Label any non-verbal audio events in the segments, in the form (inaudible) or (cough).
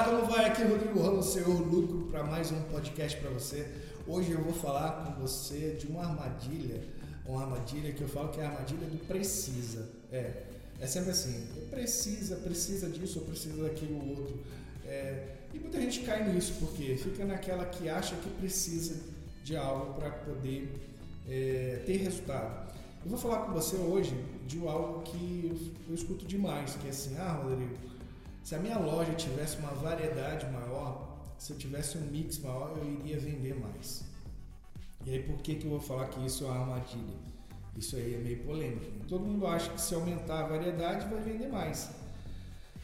Fala como vai? Aqui é Rodrigo Ramos, Senhor Lucro, para mais um podcast para você. Hoje eu vou falar com você de uma armadilha, uma armadilha que eu falo que é a armadilha do precisa. É, é sempre assim, precisa, precisa disso ou precisa daquilo outro. É, e muita gente cai nisso, porque fica naquela que acha que precisa de algo para poder é, ter resultado. Eu vou falar com você hoje de algo que eu escuto demais, que é assim, ah Rodrigo, se a minha loja tivesse uma variedade maior, se eu tivesse um mix maior, eu iria vender mais. E aí por que, que eu vou falar que isso é uma armadilha? Isso aí é meio polêmico. Né? Todo mundo acha que se aumentar a variedade vai vender mais.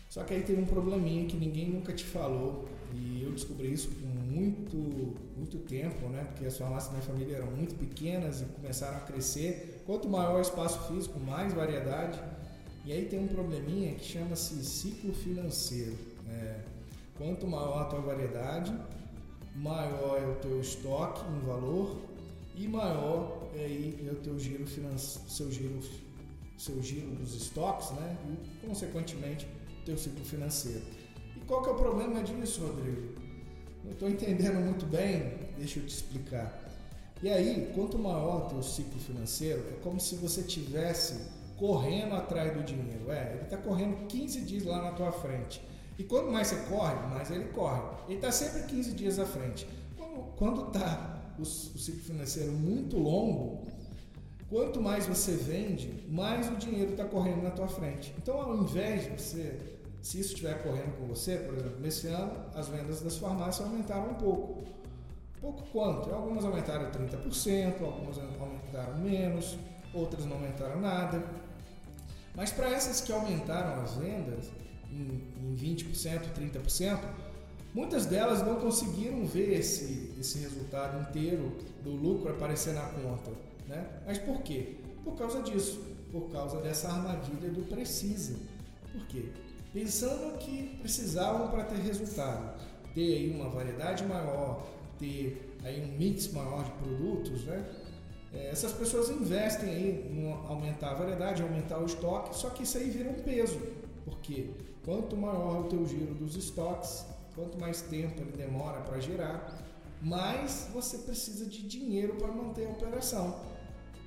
Só que aí tem um probleminha que ninguém nunca te falou e eu descobri isso com muito, muito tempo, né? Porque as farmácias da minha família eram muito pequenas e começaram a crescer. Quanto maior o espaço físico, mais variedade. E aí tem um probleminha que chama-se ciclo financeiro. Né? Quanto maior a tua variedade, maior é o teu estoque em valor e maior é, é o teu giro financeiro, seu giro, seu giro dos estoques, né? E consequentemente teu ciclo financeiro. E qual que é o problema disso, Rodrigo? Não estou entendendo muito bem, deixa eu te explicar. E aí, quanto maior o teu ciclo financeiro, é como se você tivesse correndo atrás do dinheiro. É, ele está correndo 15 dias lá na tua frente. E quanto mais você corre, mais ele corre. Ele está sempre 15 dias à frente. Quando está o, o ciclo financeiro muito longo, quanto mais você vende, mais o dinheiro está correndo na tua frente. Então, ao invés de você, se isso estiver correndo com você, por exemplo, nesse ano as vendas das farmácias aumentaram um pouco. Pouco quanto? Algumas aumentaram 30%, algumas aumentaram menos, outras não aumentaram nada. Mas para essas que aumentaram as vendas em, em 20%, 30%, muitas delas não conseguiram ver esse, esse resultado inteiro do lucro aparecer na conta. Né? Mas por quê? Por causa disso, por causa dessa armadilha do precisa. Por quê? Pensando que precisavam para ter resultado, ter aí uma variedade maior, ter aí um mix maior de produtos, né? É, essas pessoas investem aí em aumentar a variedade, aumentar o estoque, só que isso aí vira um peso, porque quanto maior o teu giro dos estoques, quanto mais tempo ele demora para girar, mais você precisa de dinheiro para manter a operação.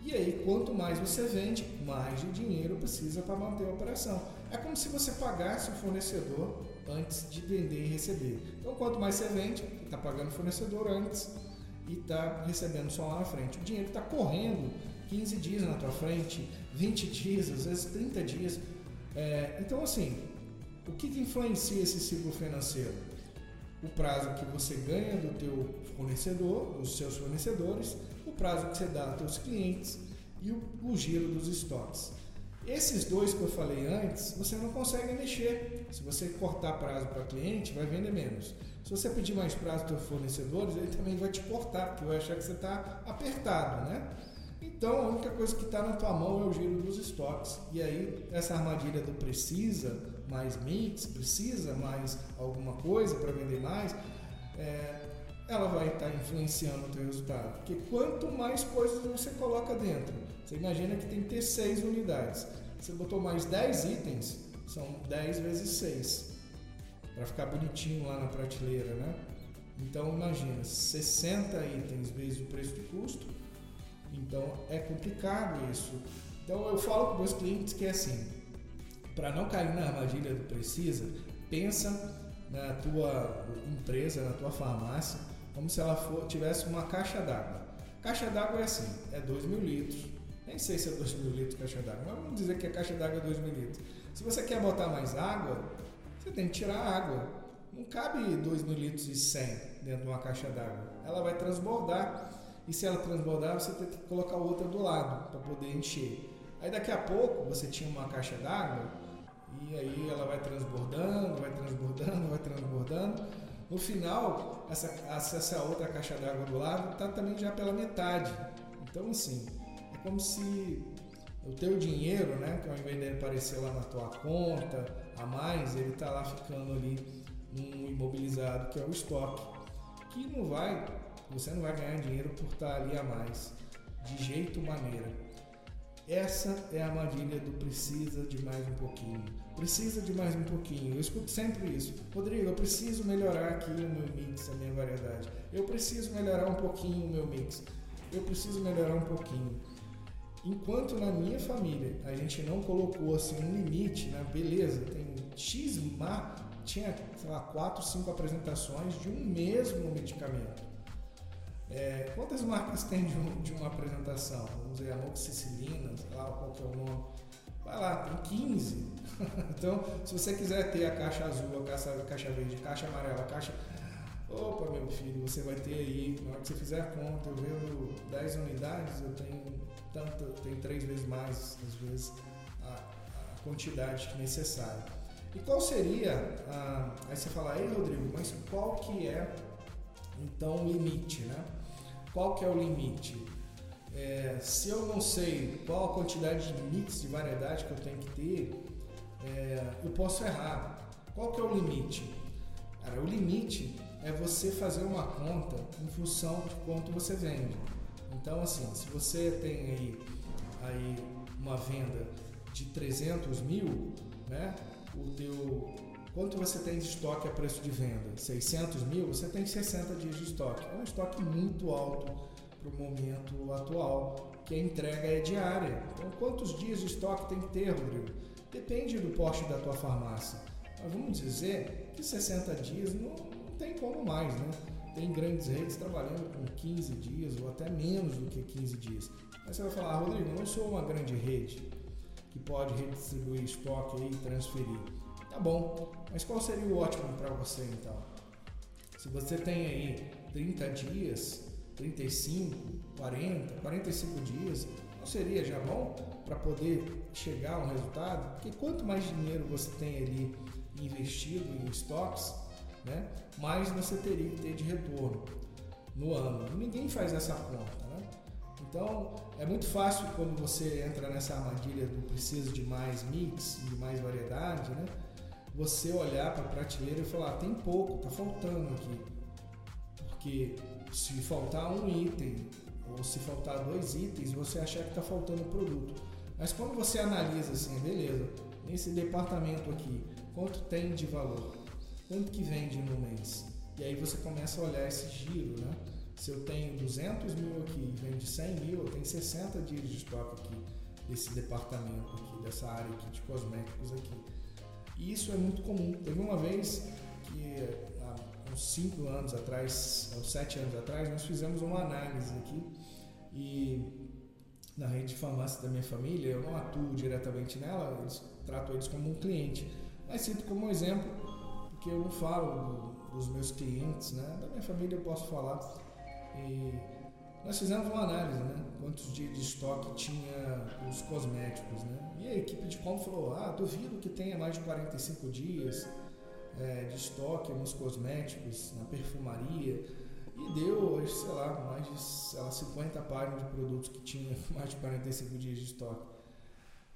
E aí, quanto mais você vende, mais de dinheiro precisa para manter a operação. É como se você pagasse o fornecedor antes de vender e receber. Então, quanto mais você vende, está pagando o fornecedor antes e está recebendo só lá na frente. O dinheiro está correndo 15 dias na tua frente, 20 dias, às vezes 30 dias. É, então, assim, o que, que influencia esse ciclo financeiro? O prazo que você ganha do teu fornecedor, dos seus fornecedores, o prazo que você dá aos teus clientes e o, o giro dos estoques. Esses dois que eu falei antes, você não consegue mexer. Se você cortar prazo para cliente, vai vender menos. Se você pedir mais prazo para fornecedores, ele também vai te cortar, porque vai achar que você está apertado, né? Então, a única coisa que está na tua mão é o giro dos estoques. E aí, essa armadilha do precisa mais mix, precisa mais alguma coisa para vender mais, é, ela vai estar tá influenciando o teu resultado. Porque quanto mais coisas você coloca dentro, você imagina que tem que ter 6 unidades. Você botou mais 10 itens, são 10 vezes 6 para ficar bonitinho lá na prateleira, né? Então imagina, 60 itens vezes o preço de custo, então é complicado isso. Então eu falo para meus clientes que é assim, para não cair na armadilha do precisa, pensa na tua empresa, na tua farmácia, como se ela for, tivesse uma caixa d'água. Caixa d'água é assim, é 2 mil litros. Nem sei se é 2 mil litros caixa d'água, mas vamos dizer que a caixa d'água é 2 mil litros. Se você quer botar mais água, você tem que tirar a água. Não cabe 2 mil litros e 100 dentro de uma caixa d'água. Ela vai transbordar. E se ela transbordar, você tem que colocar outra do lado para poder encher. Aí daqui a pouco você tinha uma caixa d'água e aí ela vai transbordando, vai transbordando, vai transbordando. No final, essa, essa outra caixa d'água do lado está também já pela metade. Então assim, é como se o teu dinheiro, né, que ao invés de aparecer lá na tua conta a mais, ele está lá ficando ali num imobilizado que é o estoque, que não vai, você não vai ganhar dinheiro por estar ali a mais, de jeito maneira. Essa é a armadilha do precisa de mais um pouquinho. precisa de mais um pouquinho. Eu escuto sempre isso. Rodrigo, eu preciso melhorar aqui o meu mix, a minha variedade. Eu preciso melhorar um pouquinho o meu mix. Eu preciso melhorar um pouquinho. Enquanto na minha família a gente não colocou assim um limite, né? beleza, tem X mar, tinha, sei lá, quatro, cinco apresentações de um mesmo medicamento. É, quantas marcas tem de, um, de, uma apresentação? Vamos dizer, amoxicilina, sei lá qual que é o nome. Vai lá, tem 15. (laughs) então, se você quiser ter a caixa azul, a caixa, a caixa verde, a caixa amarela, a caixa. Opa, meu filho, você vai ter aí, na hora que você fizer a conta, eu vendo 10 unidades, eu tenho tanto, tenho três vezes mais, às vezes, a, a quantidade necessária. E qual seria, a, aí você fala, ei Rodrigo, mas qual que é então o limite, né? Qual que é o limite? É, se eu não sei qual a quantidade de mix de variedade que eu tenho que ter, é, eu posso errar. Qual que é o limite? Cara, o limite é você fazer uma conta em função de quanto você vende. Então, assim, se você tem aí, aí uma venda de 300 mil, né? O teu quanto você tem de estoque a preço de venda? 600 mil? Você tem 60 dias de estoque. É um estoque muito alto para o momento atual, que a entrega é diária. Então, quantos dias de estoque tem que ter, Rodrigo? Depende do porte da tua farmácia. Mas vamos dizer que 60 dias não, não tem como mais, né? Tem grandes redes trabalhando com 15 dias ou até menos do que 15 dias. Aí você vai falar, ah, Rodrigo, eu sou uma grande rede que pode redistribuir estoque e transferir. Tá bom, mas qual seria o ótimo para você então? Se você tem aí 30 dias, 35, 40, 45 dias, não seria já bom para poder chegar a um resultado? Porque quanto mais dinheiro você tem ali investido em estoques, né, mais você teria que ter de retorno no ano. Ninguém faz essa conta. Né? Então é muito fácil quando você entra nessa armadilha do precisa de mais mix, de mais variedade, né? você olhar para a prateleira e falar: tem pouco, tá faltando aqui. Porque se faltar um item ou se faltar dois itens, você achar que está faltando produto. Mas quando você analisa assim, beleza, nesse departamento aqui, quanto tem de valor? Quanto que vende no mês? E aí você começa a olhar esse giro, né? Se eu tenho 200 mil aqui e vende 100 mil, eu tenho 60 dias de estoque aqui desse departamento aqui, dessa área aqui de cosméticos aqui. E isso é muito comum. Teve uma vez que há uns 5 anos atrás, uns 7 anos atrás, nós fizemos uma análise aqui e na rede de farmácia da minha família, eu não atuo diretamente nela, eles trato eles como um cliente. Mas cito como exemplo, porque eu não falo do, dos meus clientes, né? Da minha família eu posso falar. E nós fizemos uma análise, né? Quantos dias de estoque tinha os cosméticos, né? E a equipe de compra falou: ah, duvido que tenha mais de 45 dias é, de estoque nos cosméticos, na perfumaria. E deu, sei lá, mais de sei lá, 50 páginas de produtos que tinha (laughs) mais de 45 dias de estoque.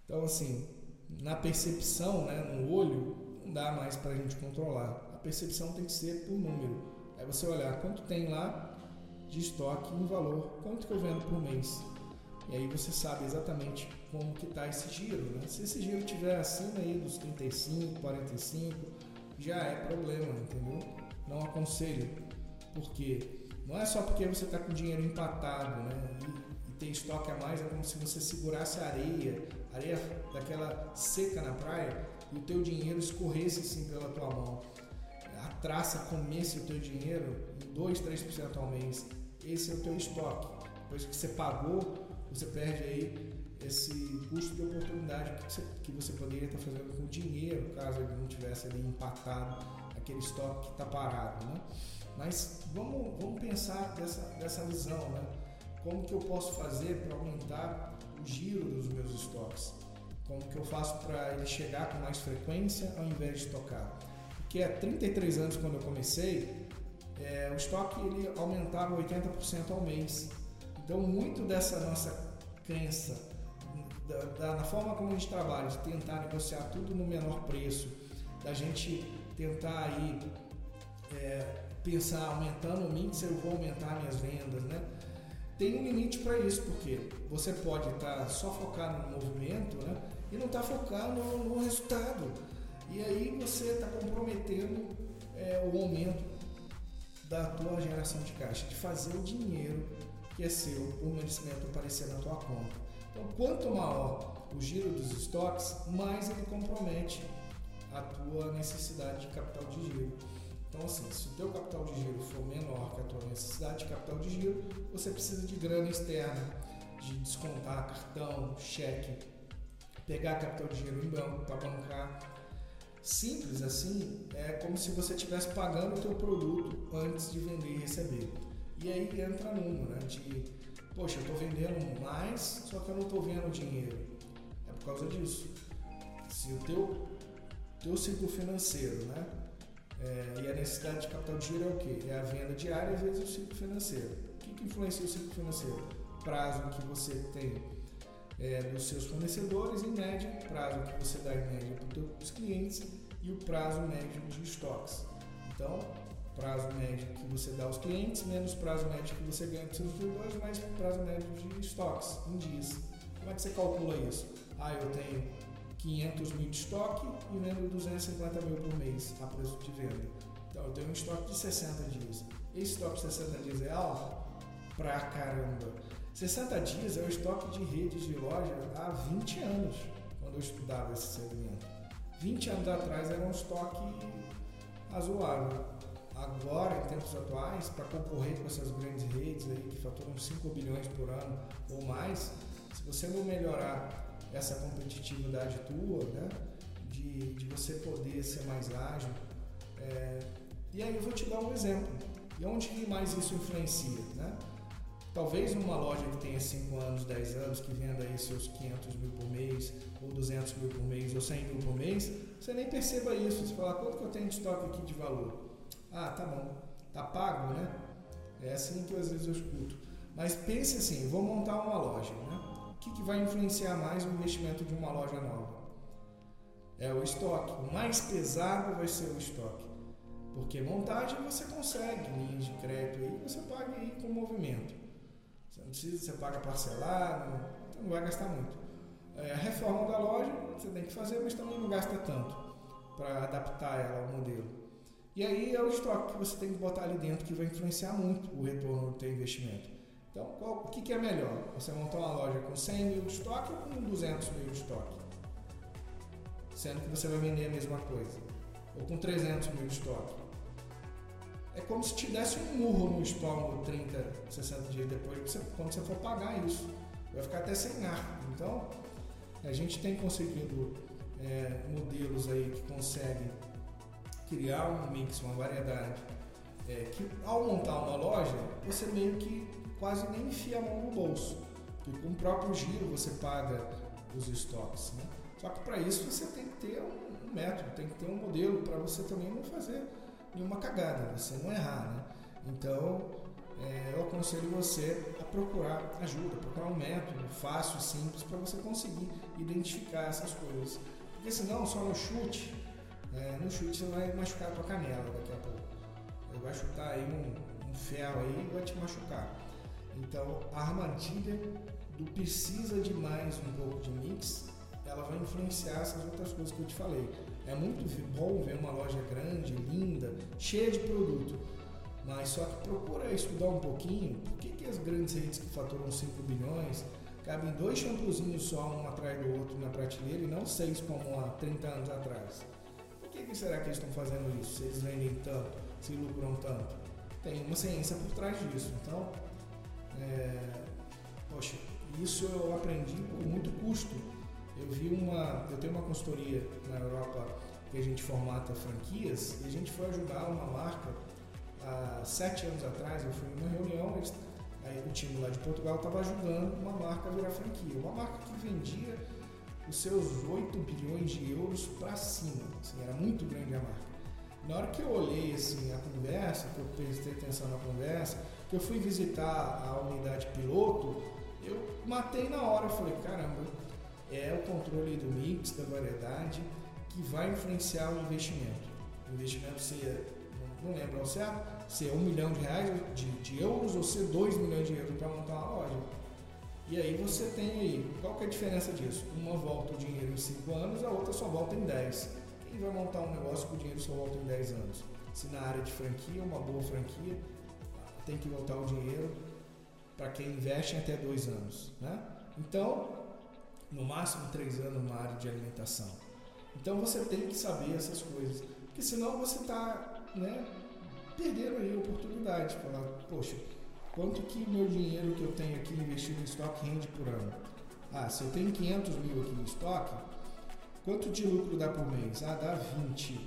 Então, assim, na percepção, né, no olho, não dá mais para a gente controlar. A percepção tem que ser por número. É você olhar quanto tem lá de estoque em valor, quanto que eu vendo por mês. E aí você sabe exatamente como que está esse giro. Né? Se esse giro estiver acima aí dos 35, 45, já é problema, entendeu? Não aconselho. Porque não é só porque você está com dinheiro empatado né? e, e tem estoque a mais, é como se você segurasse a areia, areia daquela seca na praia, e o teu dinheiro escorresse assim pela tua mão. A traça comesse o teu dinheiro em 2, 3% ao mês esse é o teu estoque. Depois que você pagou, você perde aí esse custo de oportunidade que você, que você poderia estar fazendo com dinheiro, caso ele não tivesse ali empatado aquele estoque que está parado, né? Mas vamos, vamos pensar dessa, dessa visão, né? Como que eu posso fazer para aumentar o giro dos meus estoques? Como que eu faço para ele chegar com mais frequência ao invés de tocar? Porque há 33 anos quando eu comecei, é, o estoque ele aumentava 80% ao mês. Então, muito dessa nossa crença, da, da, forma como a gente trabalha, de tentar negociar tudo no menor preço, da gente tentar aí é, pensar aumentando o mix, eu vou aumentar minhas vendas, né? Tem um limite para isso, porque você pode estar tá só focado no movimento, né? E não estar tá focado no, no resultado. E aí você está comprometendo é, o aumento da tua geração de caixa, de fazer o dinheiro que é seu, o merecimento aparecer na tua conta. Então, quanto maior o giro dos estoques, mais ele compromete a tua necessidade de capital de giro. Então, assim, se o teu capital de giro for menor que a tua necessidade de capital de giro, você precisa de grana externa, de descontar cartão, cheque, pegar capital de giro em banco para bancar. Simples assim, é como se você estivesse pagando o teu produto antes de vender e receber. E aí entra numa, né, de, poxa, eu estou vendendo mais, só que eu não estou vendo dinheiro. É por causa disso. Se o teu, teu ciclo financeiro, né, é, e a necessidade de capital de giro é o quê? É a venda diária vezes o ciclo financeiro. O que, que influencia o ciclo financeiro? Prazo que você tem é, dos seus fornecedores, em média, prazo que você dá em média para os clientes e o prazo médio de estoques. Então, prazo médio que você dá aos clientes, menos prazo médio que você ganha dos seus fornecedores, mais prazo médio de estoques em dias. Como é que você calcula isso? Ah, eu tenho 500 mil de estoque e vendo 250 mil por mês a preço de venda. Então, eu tenho um estoque de 60 dias. Esse estoque de 60 dias é alto? Pra caramba! 60 dias é o estoque de redes de loja há 20 anos, quando eu estudava esse segmento. 20 anos atrás era um estoque razoável. Agora, em tempos atuais, para concorrer com essas grandes redes aí que faturam 5 bilhões por ano ou mais, se você não melhorar essa competitividade tua, né, de, de você poder ser mais ágil, é... e aí eu vou te dar um exemplo. E onde mais isso influencia, né? Talvez numa loja que tenha 5 anos, 10 anos, que venda aí seus 500 mil por mês, ou 200 mil por mês, ou 100 mil por mês, você nem perceba isso. Você fala, quanto que eu tenho de estoque aqui de valor? Ah, tá bom. Tá pago, né? É assim que às vezes eu escuto. Mas pense assim, vou montar uma loja, né? O que, que vai influenciar mais o investimento de uma loja nova? É o estoque. O mais pesado vai ser o estoque. Porque montagem você consegue, linhas de crédito aí, você paga aí com movimento. Você não precisa, você paga parcelado, você não vai gastar muito. É, a reforma da loja você tem que fazer, mas também não gasta tanto para adaptar ela ao modelo. E aí é o estoque que você tem que botar ali dentro que vai influenciar muito o retorno do teu investimento. Então, qual, o que, que, é melhor? Você montar uma loja com 100 mil de estoque ou com 200 mil de estoque? Sendo que você vai vender a mesma coisa. Ou com 300 mil de estoque é como se te desse um murro no estômago 30, 60 dias depois, quando você for pagar isso. Vai ficar até sem ar. Então, a gente tem conseguido é, modelos aí que conseguem criar um mix, uma variedade, é, que ao montar uma loja, você meio que quase nem enfia a mão no bolso. Porque com o próprio giro você paga os estoques. Né? Só que para isso você tem que ter um método, tem que ter um modelo para você também não fazer nenhuma cagada, você não errar, né? Então, é, eu aconselho você a procurar ajuda, procurar um método fácil, simples, para você conseguir identificar essas coisas. Porque senão, só no chute, é, no chute você vai machucar a tua canela daqui a pouco. Você vai chutar aí um, um ferro aí e vai te machucar. Então, a armadilha do precisa de mais um pouco de mix, ela vai influenciar essas outras coisas que eu te falei. É muito bom ver uma loja grande, linda, cheia de produto. Mas só que procura estudar um pouquinho por que, que as grandes redes que faturam 5 bilhões cabem dois shampoozinhos só um atrás do outro na prateleira e não seis como há 30 anos atrás. Por que, que será que eles estão fazendo isso? Se eles vendem tanto, se lucram tanto? Tem uma ciência por trás disso. Então, é, poxa, isso eu aprendi por muito custo eu vi uma, eu tenho uma consultoria na Europa que a gente formata franquias e a gente foi ajudar uma marca há sete anos atrás. Eu fui numa reunião, eles, aí o time lá de Portugal estava ajudando uma marca a virar franquia, uma marca que vendia os seus 8 bilhões de euros para cima, assim, era muito grande a marca. Na hora que eu olhei assim, a conversa, que eu prestei atenção na conversa, que eu fui visitar a unidade piloto, eu matei na hora, eu falei, caramba, é o controle do mix, da variedade, que vai influenciar o investimento. O investimento ser, não lembro ao certo, ser um milhão de reais de, de euros ou ser dois milhões de euros para montar uma loja. E aí você tem aí, qual que é a diferença disso? Uma volta o dinheiro em 5 anos, a outra só volta em 10. Quem vai montar um negócio com o dinheiro só volta em 10 anos? Se na área de franquia, uma boa franquia, tem que voltar o dinheiro para quem investe em até dois anos. Né? Então, no máximo três anos na área de alimentação. Então você tem que saber essas coisas, porque senão você está né, perdendo aí a oportunidade. Falar, poxa, quanto que meu dinheiro que eu tenho aqui investido em estoque rende por ano? Ah, se eu tenho 500 mil aqui em estoque, quanto de lucro dá por mês? Ah, dá 20.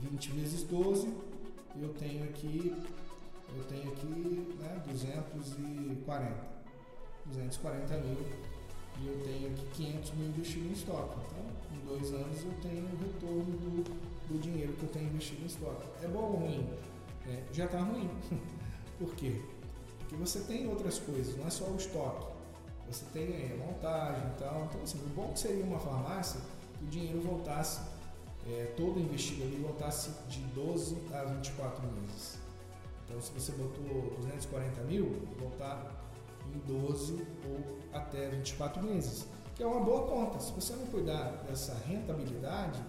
20 vezes 12, eu tenho aqui eu tenho aqui né, 240, 240 mil e eu tenho aqui 500 mil investido em estoque. Então, em dois anos eu tenho o retorno do, do dinheiro que eu tenho investido em estoque. É bom ou ruim? É, já está ruim. (laughs) Por quê? Porque você tem outras coisas, não é só o estoque. Você tem montagem e tal. Então, assim, o bom seria uma farmácia que o dinheiro voltasse, é, todo investido ali, voltasse de 12 a 24 meses. Então, se você botou 240 mil, voltar em 12 ou até 24 meses, que é uma boa conta. Se você não cuidar dessa rentabilidade,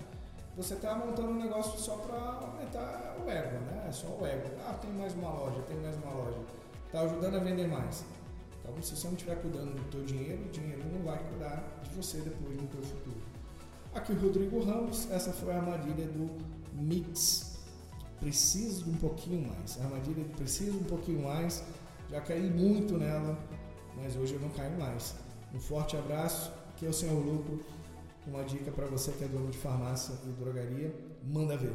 você está montando um negócio só para aumentar o ego, né? É só o ego. Ah, tem mais uma loja, tem mais uma loja. Está ajudando a vender mais. Então, se você não estiver cuidando do teu dinheiro, o dinheiro não vai cuidar de você depois no teu futuro. Aqui o Rodrigo Ramos, essa foi a armadilha do Mix preciso de um pouquinho mais. A armadilha precisa um pouquinho mais. Já caí muito nela, mas hoje eu não caio mais. Um forte abraço. Aqui é o Senhor Lucro. Uma dica para você que é dono de farmácia e drogaria, manda ver.